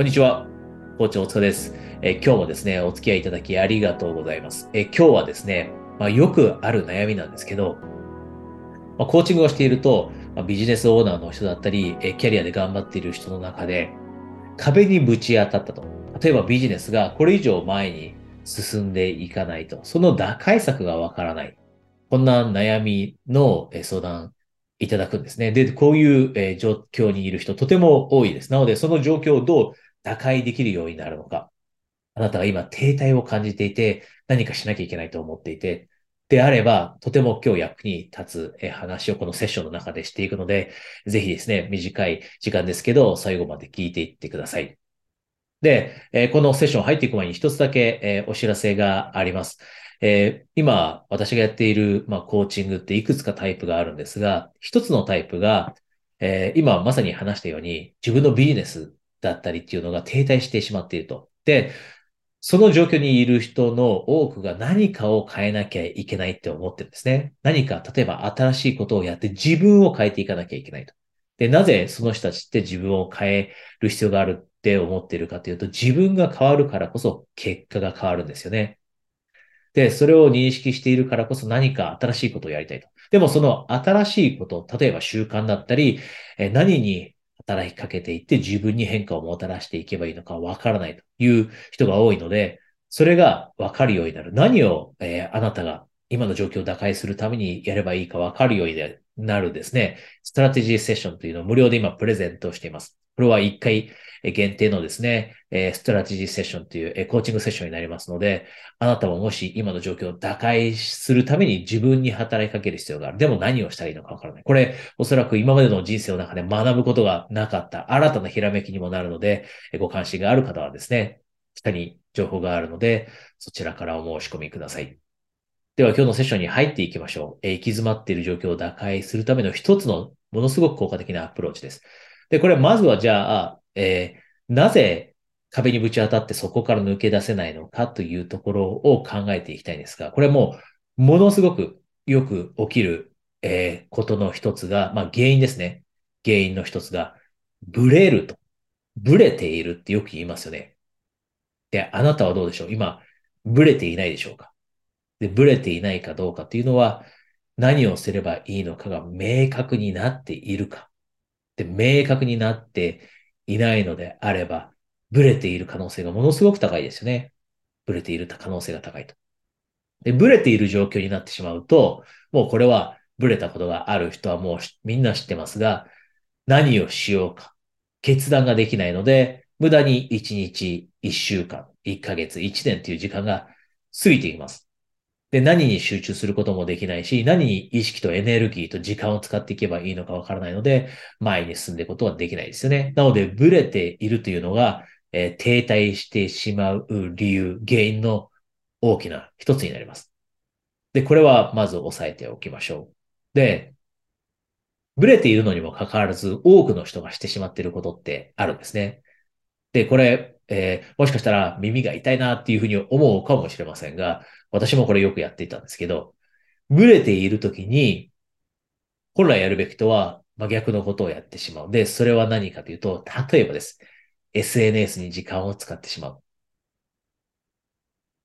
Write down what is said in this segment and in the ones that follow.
こんにちは。校長お疲れです、えー、今日もですね、お付き合いいただきありがとうございます。えー、今日はですね、まあ、よくある悩みなんですけど、まあ、コーチングをしていると、まあ、ビジネスオーナーの人だったり、え、キャリアで頑張っている人の中で、壁にぶち当たったと。例えばビジネスがこれ以上前に進んでいかないと。その打開策がわからない。こんな悩みの相談いただくんですね。で、こういう状況にいる人とても多いです。なので、その状況をどう打開できるようになるのか。あなたが今停滞を感じていて、何かしなきゃいけないと思っていて、であれば、とても今日役に立つ話をこのセッションの中でしていくので、ぜひですね、短い時間ですけど、最後まで聞いていってください。で、このセッション入っていく前に一つだけお知らせがあります。え、今、私がやっている、まあ、コーチングっていくつかタイプがあるんですが、一つのタイプが、え、今まさに話したように、自分のビジネスだったりっていうのが停滞してしまっていると。で、その状況にいる人の多くが何かを変えなきゃいけないって思ってるんですね。何か、例えば新しいことをやって自分を変えていかなきゃいけないと。で、なぜその人たちって自分を変える必要があるって思っているかというと、自分が変わるからこそ結果が変わるんですよね。で、それを認識しているからこそ何か新しいことをやりたいと。でもその新しいこと、例えば習慣だったり、何に働きかけていって自分に変化をもたらしていけばいいのかわからないという人が多いので、それがわかるようになる。何を、えー、あなたが今の状況を打開するためにやればいいかわかるようになるですね、ストラテジーセッションというのを無料で今プレゼントしています。これは1回限定のですね、ストラテジーセッションというコーチングセッションになりますので、あなたももし今の状況を打開するために自分に働きかける必要がある。でも何をしたらいいのかわからない。これ、おそらく今までの人生の中で学ぶことがなかった新たなひらめきにもなるので、ご関心がある方はですね、下に情報があるので、そちらからお申し込みください。では今日のセッションに入っていきましょう。え、行き詰まっている状況を打開するための一つのものすごく効果的なアプローチです。で、これまずはじゃあ、えー、なぜ壁にぶち当たってそこから抜け出せないのかというところを考えていきたいんですが、これもものすごくよく起きる、えー、ことの一つが、まあ原因ですね。原因の一つが、ブレると。ブレているってよく言いますよね。で、あなたはどうでしょう？今、ブレていないでしょうか？で、ブレていないかどうかっていうのは、何をすればいいのかが明確になっているか。で、明確になっていないのであれば、ブレている可能性がものすごく高いですよね。ブレている可能性が高いと。で、ブレている状況になってしまうと、もうこれはブレたことがある人はもうみんな知ってますが、何をしようか。決断ができないので、無駄に1日、1週間、1ヶ月、1年という時間が過ぎていきます。で、何に集中することもできないし、何に意識とエネルギーと時間を使っていけばいいのかわからないので、前に進んでいくことはできないですよね。なので、ブレているというのが、えー、停滞してしまう理由、原因の大きな一つになります。で、これはまず押さえておきましょう。で、ブレているのにもかかわらず、多くの人がしてしまっていることってあるんですね。で、これ、えー、もしかしたら耳が痛いなっていうふうに思うかもしれませんが、私もこれよくやっていたんですけど、ブレているときに、本来やるべきとは真逆のことをやってしまう。で、それは何かというと、例えばです。SNS に時間を使ってしまう。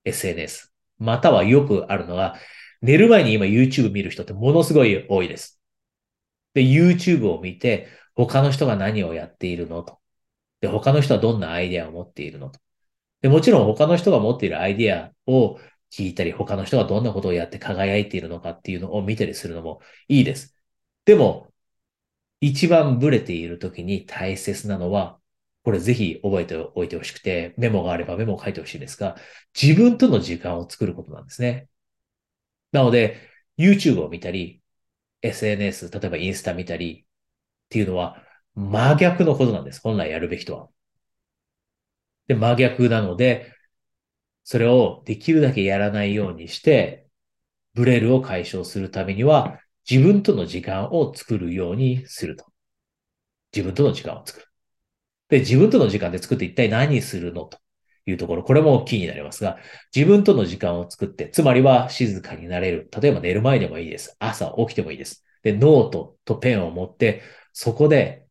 SNS。またはよくあるのは、寝る前に今 YouTube 見る人ってものすごい多いです。で、YouTube を見て、他の人が何をやっているのと。で、他の人はどんなアイデアを持っているのと。で、もちろん他の人が持っているアイデアを聞いたり、他の人がどんなことをやって輝いているのかっていうのを見たりするのもいいです。でも、一番ブレている時に大切なのは、これぜひ覚えておいてほしくて、メモがあればメモを書いてほしいですが、自分との時間を作ることなんですね。なので、YouTube を見たり、SNS、例えばインスタ見たりっていうのは真逆のことなんです。本来やるべきとは。で、真逆なので、それをできるだけやらないようにして、ブレルを解消するためには、自分との時間を作るようにすると。自分との時間を作る。で、自分との時間で作って一体何するのというところ、これもキーになりますが、自分との時間を作って、つまりは静かになれる。例えば寝る前でもいいです。朝起きてもいいです。で、ノートとペンを持って、そこで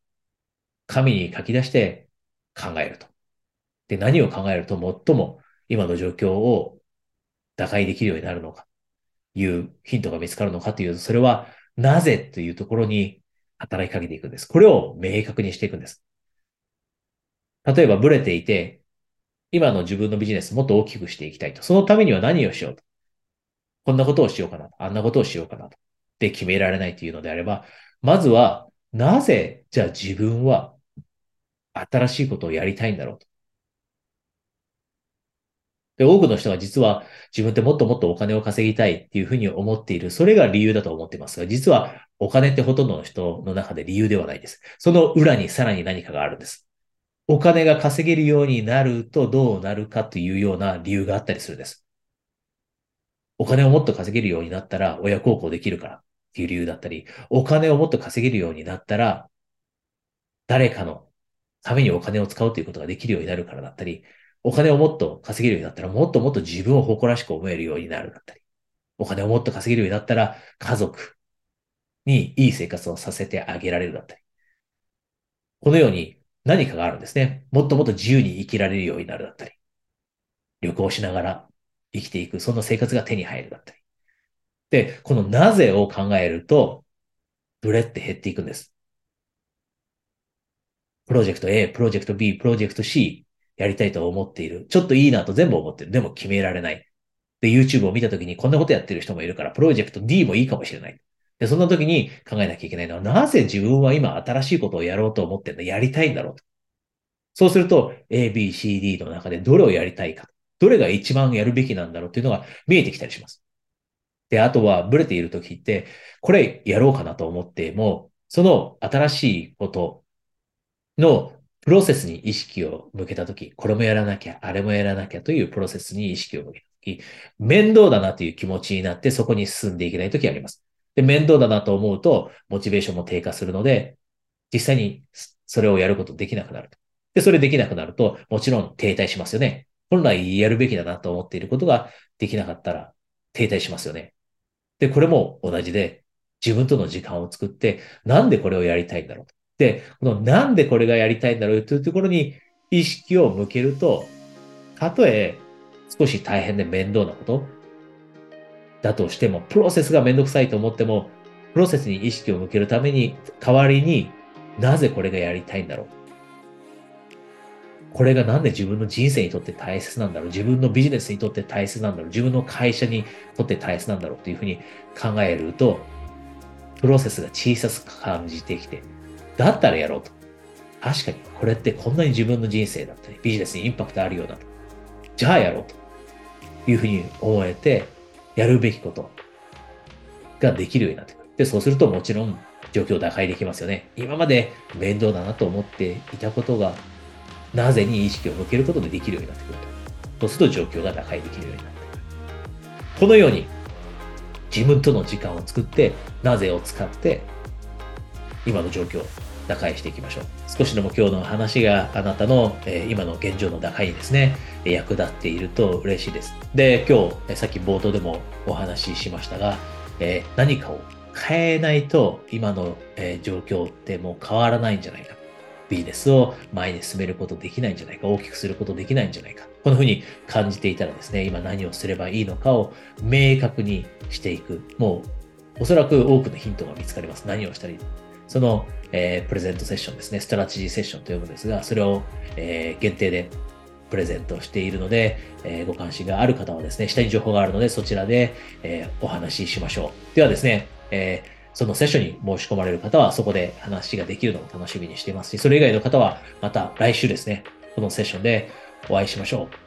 紙に書き出して考えると。で、何を考えると最も今の状況を打開できるようになるのか、いうヒントが見つかるのかというと、それはなぜというところに働きかけていくんです。これを明確にしていくんです。例えばブレていて、今の自分のビジネスもっと大きくしていきたいと。そのためには何をしようと。こんなことをしようかなと。あんなことをしようかなと。で決められないというのであれば、まずは、なぜ、じゃあ自分は新しいことをやりたいんだろうと。で、多くの人が実は自分ってもっともっとお金を稼ぎたいっていうふうに思っている。それが理由だと思ってますが、実はお金ってほとんどの人の中で理由ではないです。その裏にさらに何かがあるんです。お金が稼げるようになるとどうなるかというような理由があったりするんです。お金をもっと稼げるようになったら親孝行できるからっていう理由だったり、お金をもっと稼げるようになったら誰かのためにお金を使うということができるようになるからだったり、お金をもっと稼げるようになったら、もっともっと自分を誇らしく思えるようになるだったり、お金をもっと稼げるようになったら、家族にいい生活をさせてあげられるだったり。このように何かがあるんですね。もっともっと自由に生きられるようになるだったり。旅行しながら生きていく、その生活が手に入るだったり。で、このなぜを考えると、ブレって減っていくんです。プロジェクト A、プロジェクト B、プロジェクト C、やりたいと思っている。ちょっといいなと全部思ってる。でも決められない。で、YouTube を見たときにこんなことやってる人もいるから、プロジェクト D もいいかもしれない。で、そんな時に考えなきゃいけないのは、なぜ自分は今新しいことをやろうと思ってるの？やりたいんだろうと。そうすると、A, B, C, D の中でどれをやりたいか、どれが一番やるべきなんだろうっていうのが見えてきたりします。で、あとはブレている時って、これやろうかなと思っても、その新しいことのプロセスに意識を向けたとき、これもやらなきゃ、あれもやらなきゃというプロセスに意識を向けたとき、面倒だなという気持ちになってそこに進んでいけないときあります。で、面倒だなと思うと、モチベーションも低下するので、実際にそれをやることできなくなると。で、それできなくなると、もちろん停滞しますよね。本来やるべきだなと思っていることができなかったら停滞しますよね。で、これも同じで、自分との時間を作って、なんでこれをやりたいんだろうと。で、このなんでこれがやりたいんだろうというところに意識を向けると、たとえ少し大変で面倒なことだとしても、プロセスがめんどくさいと思っても、プロセスに意識を向けるために、代わりになぜこれがやりたいんだろう。これがなんで自分の人生にとって大切なんだろう。自分のビジネスにとって大切なんだろう。自分の会社にとって大切なんだろうというふうに考えると、プロセスが小さく感じてきて、だったらやろうと。確かに、これってこんなに自分の人生だったり、ビジネスにインパクトあるようだと。じゃあやろうというふうに思えて、やるべきことができるようになってくる。で、そうするともちろん状況を打開できますよね。今まで面倒だなと思っていたことが、なぜに意識を向けることでできるようになってくると。そうすると状況が打開できるようになってくる。このように自分との時間を作って、なぜを使って今の状況を打開していきましょう。少しでも今日の話があなたの、え、今の現状の打開にですね、役立っていると嬉しいです。で、今日、さっき冒頭でもお話ししましたが、え、何かを変えないと今の、え、状況ってもう変わらないんじゃないか。ビジネスを前に進めることできないんじゃないか。大きくすることできないんじゃないか。このふうに感じていたらですね、今何をすればいいのかを明確にしていく。もうおそらく多くのヒントが見つかります。何をしたりその、えー、プレゼントセッションですね、ストラテジーセッションというものですが、それを、えー、限定でプレゼントしているので、えー、ご関心がある方はですね、下に情報があるので、そちらで、えお話ししましょう。ではですね、えそのセッションに申し込まれる方は、そこで話ができるのを楽しみにしていますし、それ以外の方は、また来週ですね、このセッションでお会いしましょう。